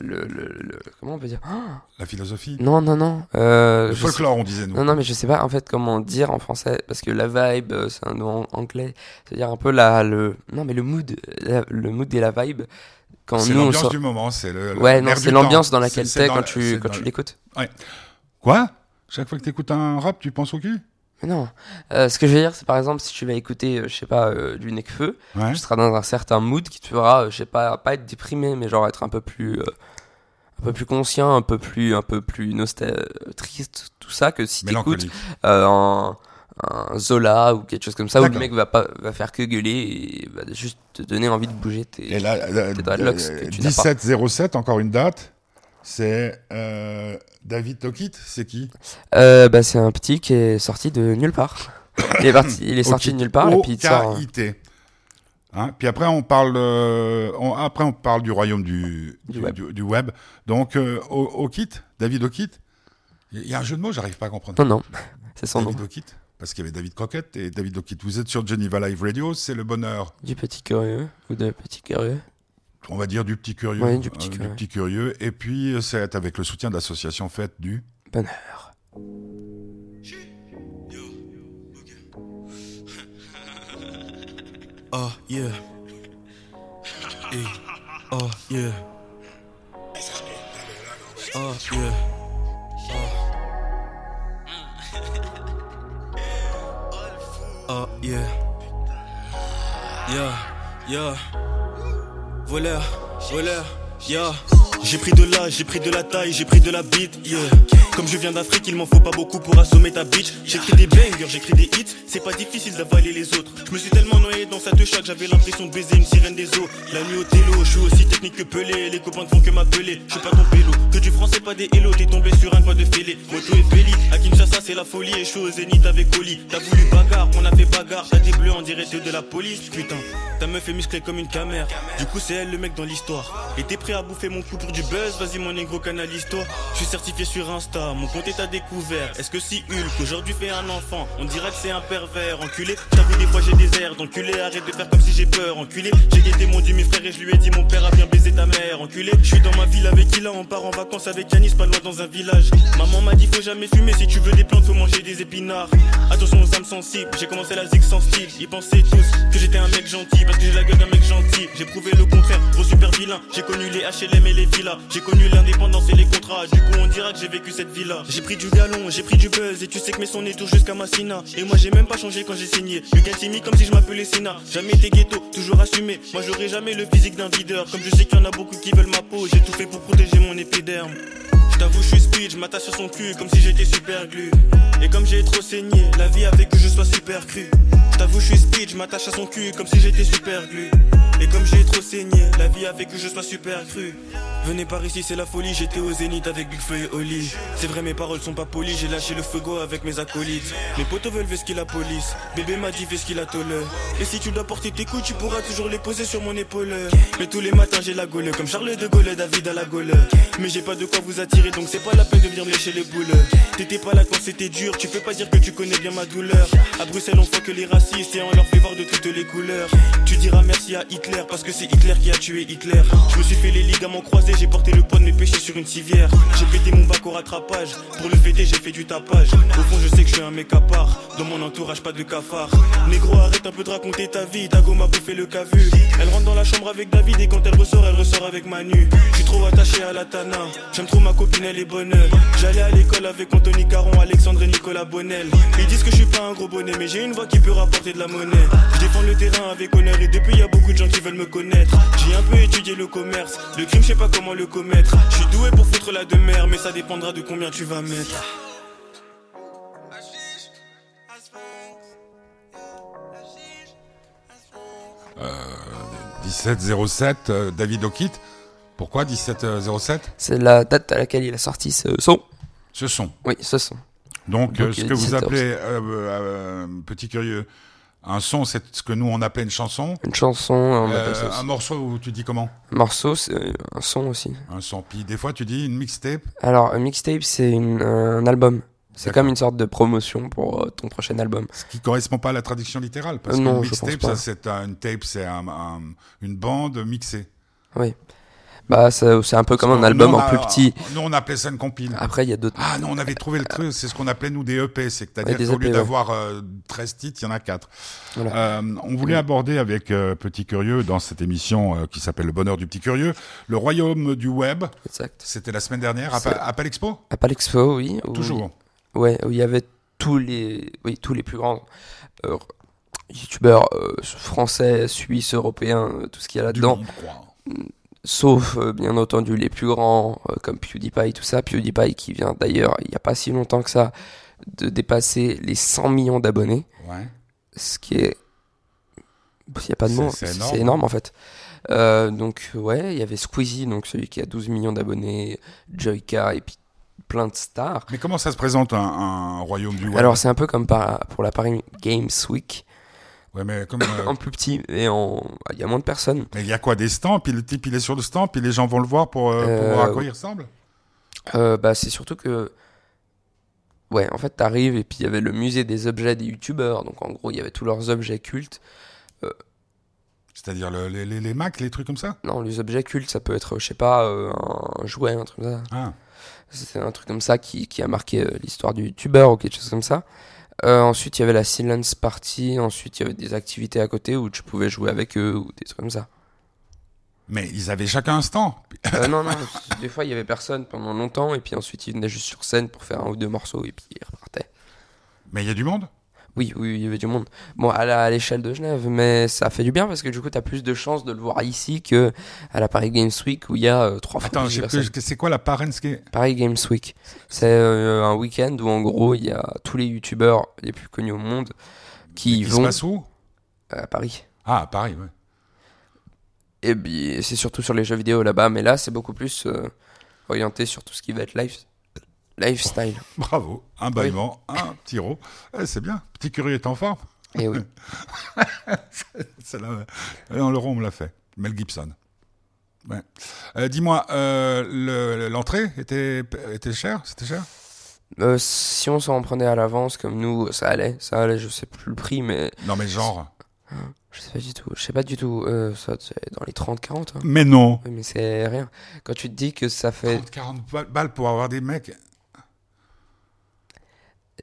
le, le, le- comment on peut dire? Ah La philosophie? Non, non, non. Euh, Le folklore, on disait, nous. Non, non, mais je sais pas en fait comment dire en français parce que la vibe, euh, c'est un nom anglais. C'est-à-dire un peu la le non mais le mood, la- le mood et la vibe. Quand c'est l'ambiance sort- du moment. C'est le, ouais non c'est l'ambiance dans laquelle t'es quand la- tu quand tu l'écoutes. Quoi? Chaque fois que t'écoutes un rap, tu penses au cul? Mais non. Euh, ce que je veux dire c'est par exemple si tu vas écouter euh, je sais pas euh, du Necfeu, Ouais. tu seras dans un certain mood qui te fera euh, je sais pas pas être déprimé mais genre être un peu plus euh, un peu plus conscient, un peu plus un peu plus triste tout ça que si t'écoutes un, un Zola ou quelque chose comme ça où le mec va pas va faire que gueuler et va juste te donner envie de bouger tes Et là, là, T'es pas. 1707, encore une date. C'est David Tokit, c'est qui? Euh, bah c'est un petit qui est sorti de nulle part il est parti il est sorti de nulle part et puis il sort. Hein puis après on parle, euh, on- après on parle du royaume du, Du du, web. du- du web. Donc euh, Okit, David Okit? Il y a un jeu de mots, j'arrive pas à comprendre. non non c'est son nom David Okit, parce qu'il y avait David Crockett et David Okit. Vous êtes sur Geneva Live Radio, c'est le bonheur. du petit curieux ou de petit curieux? On va dire du petit curieux, Ouais, du petit euh, curieux. petit curieux. Et puis euh, c'est avec le soutien d'associations faites du. bonheur Oh yeah. Hey. Oh yeah. Oh yeah. Oh. Oh yeah. Yeah, yeah. Voleur, voleur, yeah. J'ai pris de l'âge, j'ai pris de la taille, j'ai pris de la bite, yeah. Comme je viens d'Afrique, il m'en faut pas beaucoup pour assommer ta bitch. J'écris des bangers, j'écris des hits, c'est pas difficile d'avaler les autres. Je me suis tellement noyé dans cette chatte, j'avais l'impression de baiser une sirène des eaux. La nuit au télo, je suis aussi technique que Pelé, les copains ne font que m'appeler. Je suis pas ton pélo, que du français, pas des hello, t'es tombé sur un coin de fêlé. Moto et Belly, à Kinshasa, c'est la folie, et je suis au zénith avec Oli. T'as voulu bagarre, on a fait bagarre, t'as des bleus en direct de la police, putain. Ta meuf est musclée comme une camère, du coup c'est elle le mec dans l'histoire. Et t'es prêt à bouffer mon cou du buzz, vas-y mon négro canalise-toi. Je suis certifié sur Insta, mon compte est à découvert. Est-ce que si Hulk aujourd'hui fait un enfant, on dirait que c'est un pervers, enculé? J'avoue des fois j'ai des airs d'enculé, arrête de faire comme si j'ai peur, enculé. J'ai guetté mon demi frère et je lui ai dit mon père a bien baisé ta mère, enculé. Je suis dans ma ville avec Ila, on part en vacances avec Yanis, pas loin dans un village. Maman m'a dit faut jamais fumer, si tu veux des plantes faut manger des épinards. Attention aux âmes sensibles, j'ai commencé la zig sans style. Ils pensaient tous que j'étais un mec gentil, parce que j'ai la gueule d'un mec gentil. J'ai prouvé le contraire, gros super vilain. J'ai connu les HLM et les J'ai connu l'indépendance et les contrats. Du coup, on dira que j'ai vécu cette vie-là. J'ai pris du galon, j'ai pris du buzz. Et tu sais que mes sons tour jusqu'à Massina. Et moi, j'ai même pas changé quand j'ai signé. Me comme si je m'appelais Sina. Jamais été ghetto, toujours assumé. Moi, j'aurai jamais le physique d'un videur. Comme je sais qu'il y en a beaucoup qui veulent ma peau. J'ai tout fait pour protéger mon épiderme. Je t'avoue, je suis speed, je m'attache sur son cul comme si j'étais super glu. Et comme j'ai trop saigné, la vie a fait que je sois super cru. t'avoue, je suis speed, je m'attache à son cul comme si j'étais super glu. Et comme j'ai trop saigné, la vie a fait que je sois super cru. Venez par ici, c'est la folie, j'étais au zénith avec Big Feu et Oli. C'est vrai, mes paroles sont pas polies, j'ai lâché le fuego avec mes acolytes. Mes potos veulent ce qu'il la police, bébé m'a dit fais ce qu'il a. Et si tu dois porter tes coups, tu pourras toujours les poser sur mon épaule. Mais tous les matins, j'ai la gaule, comme Charles de Gaulle, David à la gaule. Mais j'ai pas de quoi vous attirer, donc c'est pas la peine de venir me lécher les boules. T'étais pas là quand c'était dur, tu peux pas dire que tu connais bien ma douleur. À Bruxelles, on voit que les racistes et on leur fait voir de toutes les couleurs. Tu diras merci à Hitler parce que c'est Hitler qui a tué Hitler. Je me suis fait les ligaments croisés, j'ai porté le poids de mes péchés sur une civière. J'ai pété mon bac au rattrapage. Pour le fêter, j'ai fait du tapage. Au fond, je sais que je suis un mec à part. Dans mon entourage, pas de cafard. Négro, arrête un peu de raconter ta vie. Ta m'a bouffé le cavu. Elle rentre dans la chambre avec David et quand elle ressort, elle ressort avec Manu. Je suis trop attaché à la Tana. J'aime trop ma copine, elle est bonne. J'allais à l'école avec Anthony Caron, Alexandre et Nicolas Bonnel. Ils disent que je suis pas un gros bonnet, mais j'ai une voix qui peut rapporter de la monnaie. Je défends le terrain avec honneur et depuis y a beaucoup de gens qui veulent me connaître. J'ai un peu étudié le commerce, le crime, je sais pas comment le commettre. Je suis doué pour foutre la demeure, mais ça dépendra de combien tu vas mettre. 1707, euh, David O'Kit. Pourquoi 1707 C'est la date à laquelle il a sorti ce son. Ce son. Oui, ce son. Donc, Donc, euh, ce que vous 17 appelez, euh, euh, petit curieux, un son, c'est ce que nous on appelle une chanson. Une chanson, on Euh, appelle ça aussi. un morceau, où tu dis comment? Un morceau, c'est un son aussi. Un son. Puis des fois, tu dis une mixtape. Alors, un mixtape, c'est une- un album. C'est comme une sorte de promotion pour euh, ton prochain album. Ce qui correspond pas à la traduction littérale. Parce Euh, que non, mixtape, ça, c'est un, une tape, c'est un- un- une bande mixée. Oui. Bah, c'est un peu comme un album en plus petit. Nous, on appelait ça une compile. Après, il y a d'autres. Ah non, on avait trouvé le truc, c'est ce qu'on appelait nous des EP, c'est que Ouais, c'est-à-dire des qu'au lieu d'avoir euh, 13 titres, il y en a 4. Voilà. Euh, on voulait aborder avec euh, Petit Curieux dans cette émission euh, qui s'appelle Le Bonheur du Petit Curieux, le royaume du web. Exact. C'était la semaine dernière à, à Palexpo À Palexpo, oui. où- Toujours. Ouais, où il y avait tous les, oui, tous les plus grands euh, youtubeurs euh, français, suisses, européens, euh, tout ce qu'il y a là-dedans. Sauf, euh, bien entendu, les plus grands, euh, comme PewDiePie, tout ça. PewDiePie qui vient d'ailleurs, il n'y a pas si longtemps que ça, de dépasser les 100 millions d'abonnés. Ouais. Ce qui est. Il n'y a pas de mots. c'est énorme. énorme en fait. Euh, donc, ouais, il y avait Squeezie, donc celui qui a 12 millions d'abonnés, Joyka, et puis plein de stars. Mais comment ça se présente un, un royaume du web? Alors, c'est un peu comme par, pour la Paris Games Week, Ouais, mais comme, euh, en plus petit, et en il y a moins de personnes. mais il y a quoi des stands, puis le type il est sur le stand, puis les gens vont le voir pour, euh, pour Euh, voir à quoi il ressemble? Euh, bah, c'est surtout que. Ouais, en fait, t'arrives et puis il y avait le musée des objets des youtubeurs. Donc, en gros, il y avait tous leurs objets cultes. C'est-à-dire le- les, les, les Macs, les trucs comme ça? Non, les objets cultes, ça peut être, je sais pas, euh, un jouet, un truc comme ça. ah. C'est un truc comme ça qui, qui a marqué euh, l'histoire du youtubeur ou quelque chose comme ça. Euh, ensuite, il y avait la silence party. Ensuite, il y avait des activités à côté où tu pouvais jouer avec eux ou des trucs comme ça. Mais ils avaient chacun un stand. Euh, non, non, des fois, il y avait personne pendant longtemps. Et puis ensuite, ils venaient juste sur scène pour faire un ou deux morceaux et puis ils repartaient. Mais il y a du monde? Oui, oui, il y avait du monde. Bon, à la- à l'échelle de Genève, mais ça fait du bien parce que du coup, t'as plus de chances de le voir ici que à la Paris Games Week où il y a euh, trois fois Attends, plus c'est quoi la Paris Games Week? C'est euh, un week-end où en gros il y a tous les youtubeurs les plus connus au monde qui qui se vont passe où? À Paris. Ah, à Paris, ouais. Et puis c'est surtout sur les jeux vidéo là-bas, mais là c'est beaucoup plus euh, orienté sur tout ce qui va être life, lifestyle. Bravo, un bâillement, un tiro. Eh, c'est bien, petit curieux est en forme. Et oui. C'est là, le rond, on me l'a fait. Mel Gibson. Ouais. Euh, Dis-moi, euh, le- l'entrée était, était chère? C'était cher? Euh, si on s'en prenait à l'avance comme nous, ça allait, ça allait. Je sais plus le prix, mais Non, mais genre. je sais pas du tout. Je sais pas du tout. Ça c'est dans les 30-40. hein. Mais non Oui, mais c'est rien. Quand tu te dis que ça fait, 30, 40 ba- balles pour avoir des mecs.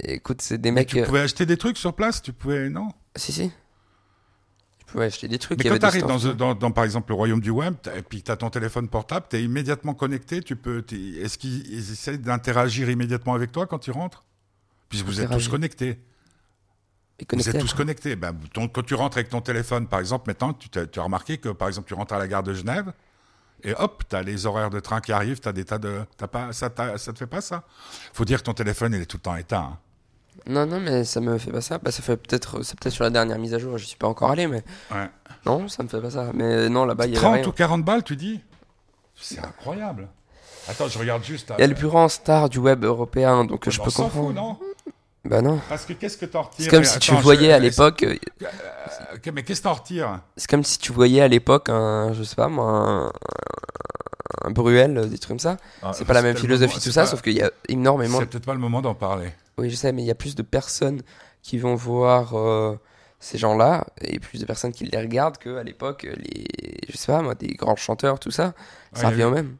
Écoute, c'est des Mais mecs. tu euh, pouvais acheter des trucs sur place Tu pouvais. Non? Si si. Tu pouvais acheter des trucs. Mais quand avait tu des arrives dans, dans, dans, par exemple, le royaume du web, t'as- et puis tu as ton téléphone portable, tu es immédiatement connecté. Tu peux. t'es- Est-ce qu'ils ils essaient d'interagir immédiatement avec toi quand tu rentres? Puisque vous êtes tous connectés. Vous êtes tous connectés. Ben, ton- quand tu rentres avec ton téléphone, par exemple, maintenant, tu, t'as- tu as remarqué que, par exemple, tu rentres à la gare de Genève, et hop, tu as les horaires de train qui arrivent, tu as des tas de. T'as pas, ça, t'as- ça te fait pas ça? Faut dire que ton téléphone, il est tout le temps éteint. hein. Non, non, mais ça me fait pas ça. Bah, ça fait peut-être, c'est peut-être sur la dernière mise à jour. Je suis pas encore allé, mais Ouais. non, ça me fait pas ça. Mais non, là-bas, il y avait 30 rien. ou 40 balles, tu dis? C'est incroyable. Attends, je regarde juste. Il y a le plus grand star du web européen, donc je peux comprendre. fout, non? Bah non. Parce que qu'est-ce que t'en retires C'est comme si tu Attends, voyais je- à l'époque, euh, Euh, mais qu'est-ce que t'en retires c'est comme si tu voyais à l'époque un, je sais pas moi, un, un Bruel, euh, des trucs comme ça. Ah, C'est pas la même philosophie moment- tout ça, pas- sauf qu'il y a énormément. C'est peut-être pas le moment d'en parler. Oui, je sais, mais il y a plus de personnes qui vont voir euh, ces gens-là et plus de personnes qui les regardent qu'à l'époque les, je sais pas moi, des grands chanteurs, tout ça. Ça revient au même.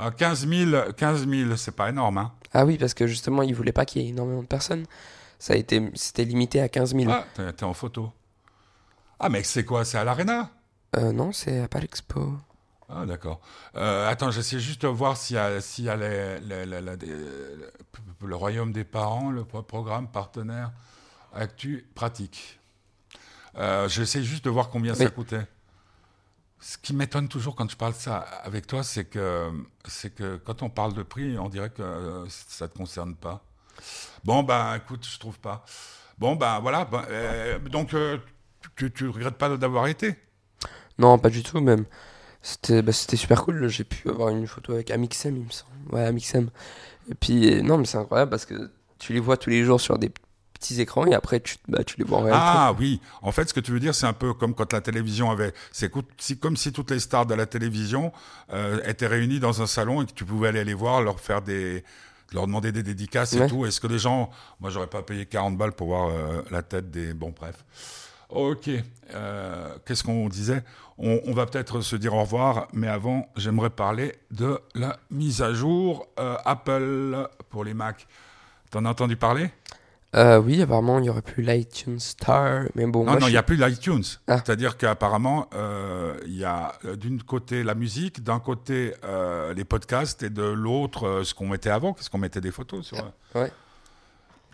Ah, 15 000, 15 000 c'est pas énorme. Hein. Ah oui, parce que justement, ils voulaient pas qu'il y ait énormément de personnes. Ça a été, c'était limité à 15 000. Ah, t'es t'es en photo. Ah, mais c'est quoi C'est à l'Arena? Euh, non, c'est à Palexpo. Ah, d'accord. Euh, attends, j'essaie juste de voir s'il y a, s'il y a les- les- les- la- des- le, Royaume des parents, le pro- programme partenaire Actu Pratique. Euh, j'essaie juste de voir combien ça coûtait. Ce qui m'étonne toujours quand je parle ça avec toi, c'est que, c'est que quand on parle de prix, on dirait que euh, ça ne te concerne pas. Bon, ben, écoute, je trouve pas. Bon, ben, voilà. ben, euh, donc, euh, tu, tu regrettes pas d'avoir été? Non, pas du tout, même. C'était bah, super cool. J'ai pu avoir une photo avec Amixem, il me semble. Ouais, Amixem. Et puis, non, mais c'est incroyable parce que tu les vois tous les jours sur des petits écrans et après, tu, bah, tu les vois en réalité. Ah oui, en fait, ce que tu veux dire, c'est un peu comme quand la télévision avait. C'est comme si toutes les stars de la télévision euh, étaient réunies dans un salon et que tu pouvais aller les voir, leur faire des. leur demander des dédicaces et tout. Est-ce que les gens. Moi, j'aurais pas payé 40 balles pour voir euh, la tête des. Bon, bref. Ok. Euh, Qu'est-ce qu'on disait? On, on va peut-être se dire au revoir, mais avant, j'aimerais parler de la mise à jour euh, Apple pour les Mac. T'en as entendu parler? Euh, oui, apparemment, il y aurait plus l'iTunes Star. Mais bon, Non, moi, non, je il n'y a plus l'iTunes. Ah. C'est-à-dire qu'apparemment, euh, il y a euh, d'une côté la musique, d'un côté euh, les podcasts et de l'autre ce qu'on mettait avant, qu'est-ce qu'on mettait des photos sur. Ouais.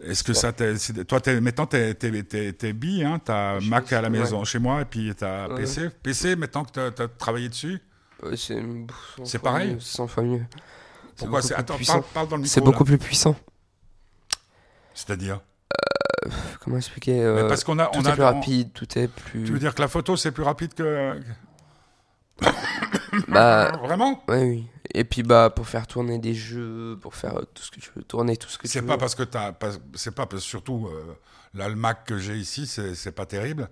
Est-ce que ça, t'est- toi, t'es, maintenant, t'es, t'es bi, hein, t'as Je Mac à la ouais. maison chez moi et puis t'as Ouais. PC. PC, maintenant que t'as, t'as travaillé dessus, c'est pareil? mieux, 100 fois mieux. pourquoi attends, parle, parle dans le micro. C'est beaucoup plus puissant. C'est-à-dire Comment expliquer euh, Parce qu'on a, Tout on est a, plus on- rapide, tout est plus. tu veux dire que la photo c'est plus rapide que Bah, vraiment? ouais, oui. Et puis, bah, pour faire tourner des jeux, pour faire euh, tout ce que tu veux tourner, tout ce que tu C'est veux. pas parce que t'as, c'est pas parce surtout euh, là le Mac que j'ai ici, c'est, c'est pas terrible.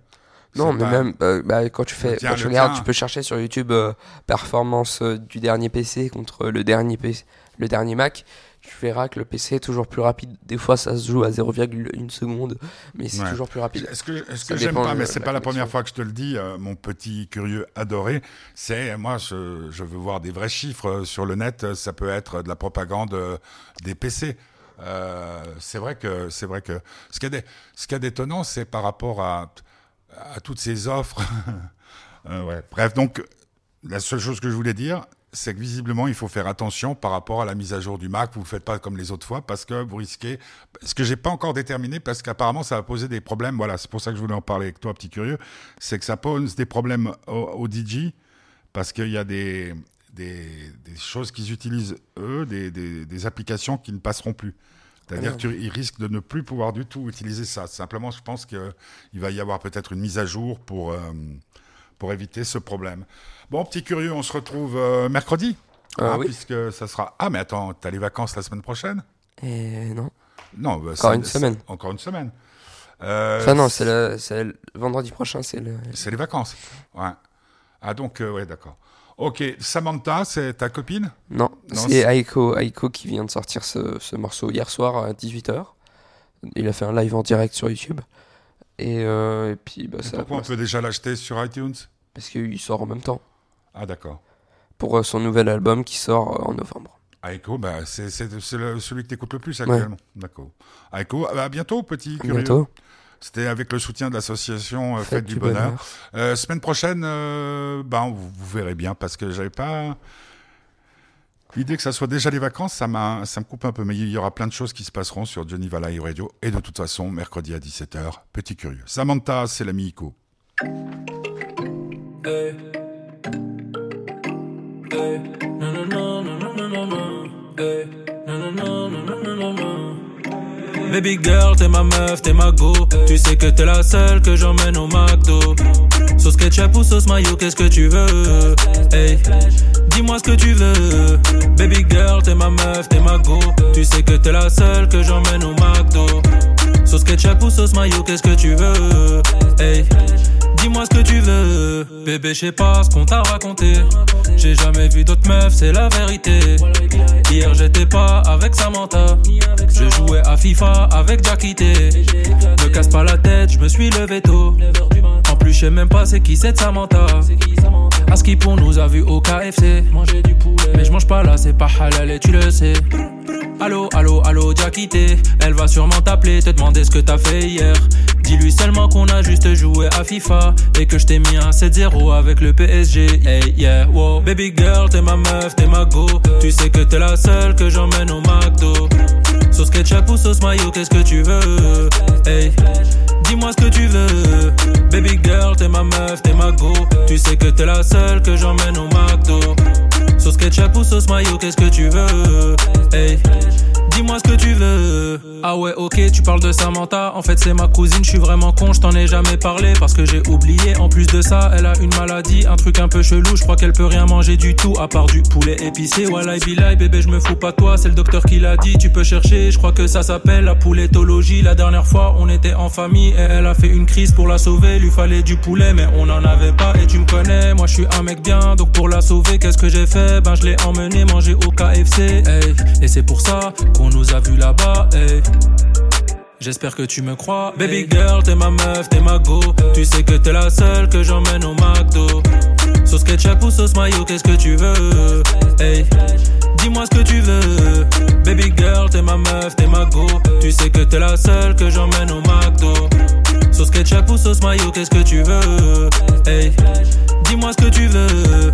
Non, C'est mais pas- même euh, bah, quand tu fais, tien, quand tu regardes, tien. tu peux chercher sur YouTube euh, performance euh, du dernier PC contre le dernier PC, le dernier Mac. Tu verras que le PC est toujours plus rapide. Des fois, ça se joue à 0,1 seconde, mais c'est Ouais. toujours plus rapide. Est-ce que, est-ce Ça que j'aime pas, mais c'est pas la première fois que je te le dis, euh, mon petit curieux adoré. C'est moi, je, je veux voir des vrais chiffres euh, sur le net. euh, Ça peut être de la propagande euh, des PC. Euh, c'est vrai que c'est vrai que ce qui est ce qui est d'étonnant, c'est par rapport à à toutes ces offres. Ouais. Bref, donc la seule chose que je voulais dire, c'est que visiblement, il faut faire attention par rapport à la mise à jour du Mac. Vous ne faites pas comme les autres fois parce que vous risquez. Ce que j'ai pas encore déterminé, parce qu'apparemment, ça va poser des problèmes. Voilà, c'est pour ça que je voulais en parler avec toi, petit curieux. C'est que ça pose des problèmes au, au DJ parce qu'il y a des, des, des choses qu'ils utilisent eux, des, des, des applications qui ne passeront plus. C'est-à-dire qu'ils risquent de ne plus pouvoir du tout utiliser ça. Simplement, je pense qu'il va y avoir peut-être une mise à jour pour, euh, pour éviter ce problème. Bon, petit curieux, on se retrouve euh, mercredi. Ah hein, oui. Puisque ça sera. Ah, mais attends, t'as les vacances la semaine prochaine? Et non. Non, bah, Encore une semaine. Encore une semaine. Euh, Enfin, non, c'est le, vendredi prochain, c'est le. c'est les vacances. Ouais. Ah, donc, euh, ouais, d'accord. Ok, Samantha, c'est ta copine? Non, Non, c'est Aiko, Aiko qui vient de sortir ce, ce morceau hier soir à 18h. Il a fait un live en direct sur YouTube. Et, euh, et puis, bah, ça. Pourquoi on peut déjà l'acheter sur iTunes? Parce qu'il sort en même temps. Ah, d'accord. Pour euh, son nouvel album qui sort euh, en novembre. Aiko, bah, c'est celui que tu écoutes le plus actuellement. D'accord. Aiko, à bientôt, petit curieux. bientôt. C'était avec le soutien de l'association Fête, Fête du, du Bonheur. Bonheur. Euh, semaine prochaine, euh, ben, vous, vous verrez bien, parce que j'avais pas. L'idée que ça soit déjà les vacances, ça, me coupe un peu, mais il y aura plein de choses qui se passeront sur Johnny Valley Radio. Et de toute façon, mercredi à 17h, petit curieux. Samantha, c'est l'ami Ico. Baby girl, t'es ma meuf, t'es ma go. Tu sais que t'es la seule que j'emmène au McDo. Sauce ketchup ou sauce mayo, qu'est-ce que tu veux? Dis-moi ce que tu veux. Baby girl, t'es ma meuf, t'es ma go. Tu sais que t'es la seule que j'emmène au McDo. Sauce ketchup ou sauce mayo, qu'est-ce que tu veux? Hey, dis-moi ce que tu veux. Bébé, je sais pas ce qu'on t'a raconté. J'ai jamais vu d'autres meufs, c'est la vérité. Hier, j'étais pas avec Samantha. Je jouais à FIFA avec Jackité. Ne casse pas la tête, je me suis levé tôt. En plus, je sais même pas c'est qui cette Samantha. Aski pour nous a vu au KFC. Mais je mange pas là, c'est pas halal et tu le sais. Allo, allo, allo, Jackité. Elle va sûrement t'appeler, te demander ce que t'as fait hier. Dis-lui seulement qu'on a juste joué à FIFA et que je t'ai mis un 7-0 avec le PSG. Hey, yeah, wow. Baby girl, t'es ma meuf, t'es ma go. Tu sais que t'es la seule que j'emmène au McDo. Sauce ketchup ou sauce mayo, qu'est-ce que tu veux? Hey, dis-moi ce que tu veux. Baby girl, t'es ma meuf, t'es ma go. Tu sais que t'es la seule que j'emmène au McDo. Sauce ketchup ou sauce mayo, qu'est-ce que tu veux? Hey, dis-moi ce que tu veux. Ah ouais, ok, tu parles de Samantha. En fait, c'est ma cousine, je suis vraiment con, je t'en ai jamais parlé parce que j'ai oublié. En plus de ça, elle a une maladie, un truc un peu chelou. Je crois qu'elle peut rien manger du tout à part du poulet épicé. Wallah, billah, bébé, je me fous pas toi. C'est le docteur qui l'a dit, tu peux chercher. Je crois que ça s'appelle la pouletologie. La dernière fois, on était en famille et elle a fait une crise pour la sauver. Lui fallait du poulet, mais on en avait pas. Et tu me connais, moi je suis un mec bien. Donc pour la sauver, qu'est-ce que j'ai fait? Ben, je l'ai emmené manger au KFC. Et c'est pour ça qu'on nous a vus là-bas. Hey. J'espère que tu me crois. Baby girl, t'es ma meuf, t'es ma go. Tu sais que t'es la seule que j'emmène au McDo. Sauce ketchup ou sauce mayo, qu'est-ce que tu veux? Hey, dis-moi ce que tu veux. Baby girl, t'es ma meuf, t'es ma go. Tu sais que t'es la seule que j'emmène au McDo. Sauce ketchup ou sauce mayo, qu'est-ce que tu veux? Hey, dis-moi ce que tu veux.